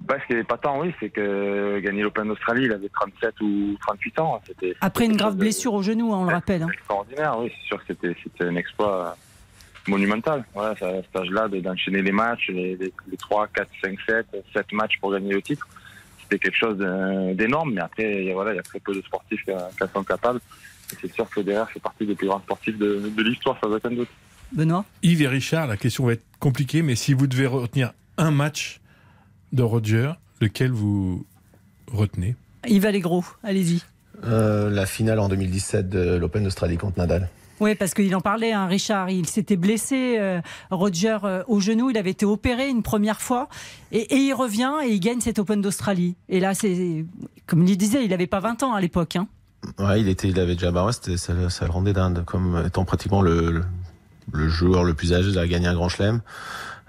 Speaker 17: Bah, ce qui est pas tant, oui, c'est que gagner l'Open d'Australie, il avait 37 ou 38 ans. C'était
Speaker 3: Après une grave blessure au genou, hein, on le rappelle. hein.
Speaker 17: extraordinaire, oui, c'est sûr que c'était, c'était un exploit monumental. Voilà, ça- à cet âge-là, de- d'enchaîner les matchs, les, les, les 3, 4, 5, 7, 7 matchs pour gagner le titre, c'était quelque chose d'énorme, mais après, il y a- voilà, il y a très peu de sportifs qui, sont capables. Et c'est sûr que Federer fait partie des plus grands sportifs de, de l'histoire, sans aucun doute.
Speaker 3: Benoît?
Speaker 5: Yves et Richard, la question va être compliquée, mais si vous devez retenir un match de Roger, lequel vous retenez?
Speaker 3: Yves Allégro, allez-y.
Speaker 16: Euh, la finale en 2017 de l'Open d'Australie contre Nadal.
Speaker 3: Oui, parce qu'il en parlait, hein, Richard. Il s'était blessé, euh, Roger, euh, au genou. Il avait été opéré une première fois. Et, et il revient et il gagne cet Open d'Australie. Et là, c'est. Comme il disait, il n'avait pas 20 ans à l'époque. hein.
Speaker 16: Ouais, il était, il avait déjà, bah ouais, ça, ça le rendait dingue, comme étant pratiquement le, le, le joueur le plus âgé à gagner un grand chelem.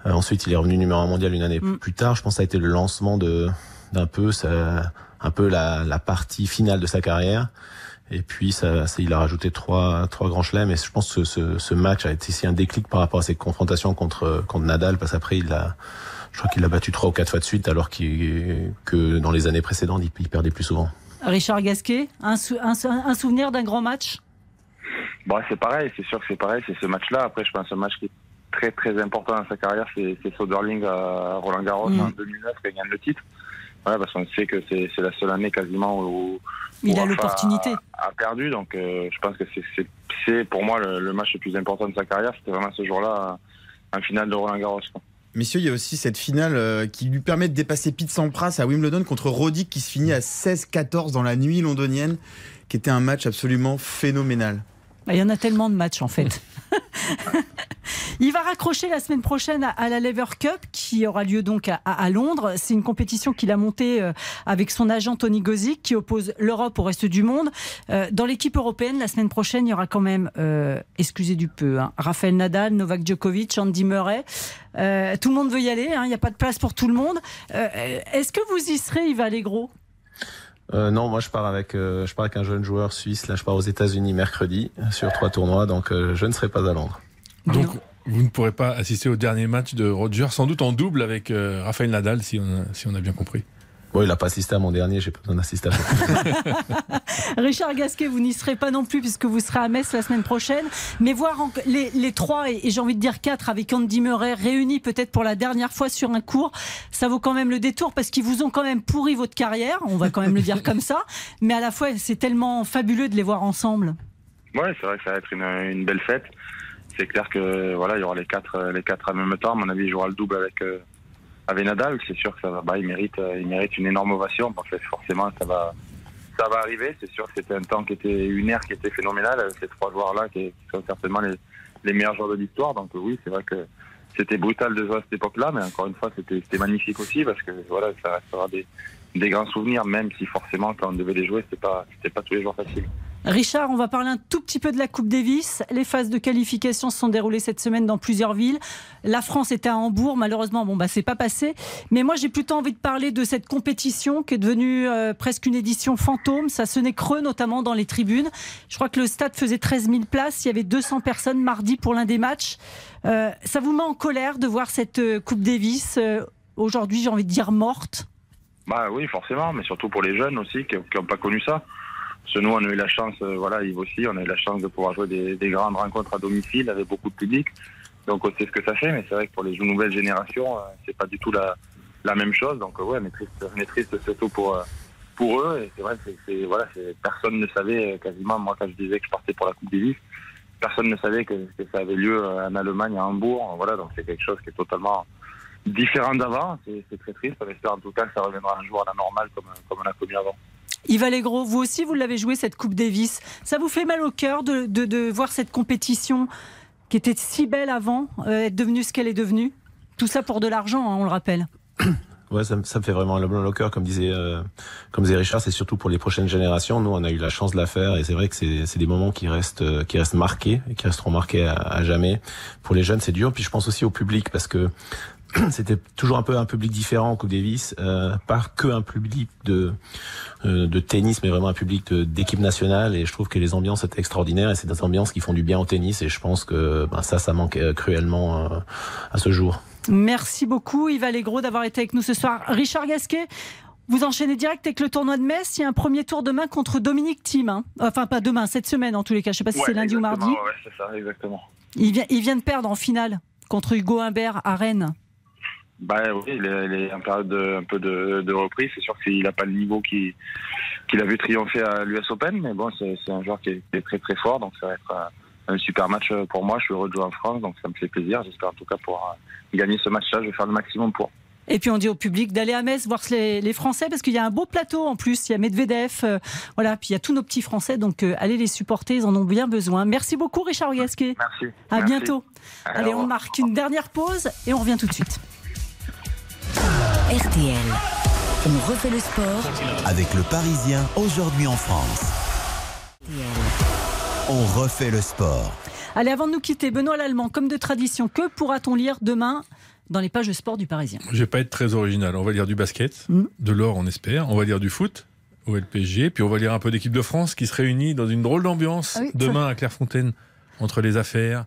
Speaker 16: Euh, ensuite, il est revenu numéro un mondial une année plus tard. Je pense que ça a été le lancement de, d'un peu, ça, un peu la, la partie finale de sa carrière. Et puis, ça, ça- il a rajouté trois, trois grands chelems. Et je pense que ce, ce match a été aussi un déclic par rapport à ses confrontations contre, contre Nadal, parce qu'après, il a, je crois qu'il l'a battu trois ou quatre fois de suite, alors qu'il, que dans les années précédentes, il, il perdait plus souvent.
Speaker 3: Richard Gasquet, un, sou- un sou- un souvenir d'un grand match?
Speaker 17: Bon, c'est pareil, c'est sûr que c'est pareil, c'est ce match-là. Après, je pense un match qui est très très important dans sa carrière, c'est c'est Soderling à Roland Garros
Speaker 3: Mm.
Speaker 17: en 2009 qui gagne le titre. Voilà, parce qu'on sait que c'est c'est la seule année quasiment où,
Speaker 3: Il a l'opportunité.
Speaker 17: A, a perdu, donc euh, je pense que c'est- c'est c'est pour moi le, le match le plus important de sa carrière. C'était vraiment ce jour-là, en finale de Roland Garros. quoi.
Speaker 6: Messieurs, il y a aussi cette finale euh, qui lui permet de dépasser Pete Sampras à Wimbledon contre Roddick qui se finit à 16-14 dans la nuit londonienne, qui était un match absolument phénoménal.
Speaker 3: Bah, Il y en a tellement de matchs en fait. Il va raccrocher la semaine prochaine à, la Lever Cup qui aura lieu donc à, Londres. C'est une compétition qu'il a montée euh, avec son agent Tony Gozik qui oppose l'Europe au reste du monde. Euh, dans l'équipe européenne, la semaine prochaine, il y aura quand même, euh, excusez du peu, hein, Rafael Nadal, Novak Djokovic, Andy Murray. Tout le monde veut y aller, hein, il n'y a pas de place pour tout le monde. Est-ce que vous y serez, Yves Allégro
Speaker 16: Euh, non, moi je pars avec euh, je pars avec un jeune joueur suisse. Là, je pars aux États-Unis mercredi sur trois tournois, donc euh, je ne serai pas à Londres.
Speaker 5: Donc, vous ne pourrez pas assister au dernier match de Roger, sans doute en double avec Rafael Nadal, si on a bien compris.
Speaker 16: Bon, il n'a pas assisté à mon dernier, j'ai pas besoin d'assister à ça.
Speaker 3: Richard Gasquet, vous n'y serez pas non plus puisque vous serez à Metz la semaine prochaine. Mais voir en- les, les trois et, et j'ai envie de dire quatre avec Andy Murray réunis peut-être pour la dernière fois sur un cours, ça vaut quand même le détour parce qu'ils vous ont quand même pourri votre carrière. On va quand même le dire comme ça. Mais à la fois, c'est tellement fabuleux de les voir ensemble.
Speaker 17: Ouais, c'est vrai que ça va être une, une belle fête. C'est clair que voilà, il y aura les quatre, les quatre en même temps. À mon avis, il jouera le double avec euh, avec Nadal. C'est sûr que ça va, bah, il mérite, euh, il mérite une énorme ovation. Parce que forcément, ça va, ça va arriver. C'est sûr que c'était un temps qui était une ère qui était phénoménale avec ces trois joueurs-là qui, sont certainement les, meilleurs joueurs de l'histoire. Donc euh, oui, c'est vrai que c'était brutal de jouer à cette époque-là, mais encore une fois, c'était magnifique aussi parce que voilà, ça restera des, des grands souvenirs, même si forcément quand on devait les jouer, c'était pas, pas tous les jours facile.
Speaker 3: Richard, on va parler un tout petit peu de la Coupe Davis. Les phases de qualification se sont déroulées cette semaine dans plusieurs villes. La France était à Hambourg, malheureusement, bon bah c'est pas passé. Mais moi j'ai plutôt envie de parler de cette compétition qui est devenue euh, presque une édition fantôme. Ça sonnait creux, notamment dans les tribunes. Je crois que le stade faisait 13 000 places. Il y avait 200 personnes mardi pour l'un des matchs. Euh, ça vous met en colère de voir cette euh, Coupe Davis euh, aujourd'hui, j'ai envie de dire morte?
Speaker 17: Bah oui, forcément, mais surtout pour les jeunes aussi qui n'ont pas connu ça. Parce que nous, on a eu la chance, euh, voilà, Yves aussi, on a eu la chance de pouvoir jouer des, des grandes rencontres à domicile avec beaucoup de public. Donc on sait ce que ça fait, mais c'est vrai que pour les nouvelles générations, euh, c'est pas du tout la, même chose. Donc euh, ouais, on est triste, on triste surtout pour pour eux. Et c'est vrai que voilà, personne ne savait quasiment. Moi, quand je disais que je partais pour la Coupe Davis, personne ne savait que, que ça avait lieu en Allemagne, à Hambourg. Voilà, donc c'est quelque chose qui est totalement différent d'avant. C'est très triste. On espère en tout cas que ça reviendra un jour à la normale comme comme on a connu avant.
Speaker 3: Yves Allégro, vous aussi, vous l'avez joué cette Coupe Davis. Ça vous fait mal au cœur de, de- de voir cette compétition qui était si belle avant euh, être devenue ce qu'elle est devenue? Tout ça pour de l'argent, hein, on le rappelle.
Speaker 16: Ouais, ça, me- ça me fait vraiment le blanc au cœur, comme disait, euh, comme disait Richard, c'est surtout pour les prochaines générations. Nous, on a eu la chance de la faire et c'est vrai que c'est c'est des moments qui restent, euh, qui restent marqués et qui resteront marqués à, à jamais. Pour les jeunes, c'est dur. Puis je pense aussi au public parce que c'était toujours un peu un public différent en Coupe Davis, euh, pas que un public de euh, de tennis, mais vraiment un public d'équipe nationale. Et je trouve que les ambiances étaient extraordinaires et c'est des ambiances qui font du bien au tennis. Et je pense que ben, ça, ça manque euh, cruellement euh, à ce jour.
Speaker 3: Merci beaucoup Yves Allégro d'avoir été avec nous ce soir. Richard Gasquet, vous enchaînez direct avec le tournoi de Metz. Il y a un premier tour demain contre Dominique Thiem. hein. Enfin, pas demain, cette semaine en tous les cas. Je ne sais pas si
Speaker 17: Ouais,
Speaker 3: c'est lundi ou mardi.
Speaker 17: Ouais, c'est ça, exactement.
Speaker 3: Il vient, il vient de perdre en finale contre Hugo Humbert à Rennes.
Speaker 17: Bah oui, il est, il est en période de, un peu de, de reprise. C'est sûr qu'il n'a pas le niveau qui- qu'il a vu triompher à l'US Open, mais bon, c'est un joueur qui est, qui est très très fort, donc ça va être un, un super match pour moi. Je suis heureux de jouer en France, donc ça me fait plaisir. J'espère en tout cas pouvoir euh, gagner ce match-là. Je vais faire le maximum pour.
Speaker 3: Et puis on dit au public d'aller à Metz voir les, les Français parce qu'il y a un beau plateau en plus. Il y a Medvedev, euh, voilà. Puis il y a tous nos petits Français, donc euh, allez les supporter. Ils en ont bien besoin. Merci beaucoup, Richard Gasquet.
Speaker 17: Merci.
Speaker 3: À
Speaker 17: Merci.
Speaker 3: bientôt.
Speaker 17: Allez,
Speaker 3: on marque une dernière pause et on revient tout de suite.
Speaker 9: RTL. On refait le sport.
Speaker 1: Avec le Parisien, aujourd'hui en France. On refait le sport.
Speaker 3: Allez, avant de nous quitter, Benoît Lallemand, comme de tradition, que pourra-t-on lire demain dans les pages de sport du Parisien?
Speaker 5: Je vais pas être très original. On va lire du basket,
Speaker 3: Mm.
Speaker 5: de l'or, on espère. On va lire du foot au LPG, puis on va lire un peu d'équipe de France qui se réunit dans une drôle d'ambiance
Speaker 3: Ah oui,
Speaker 5: demain à Clairefontaine entre les affaires,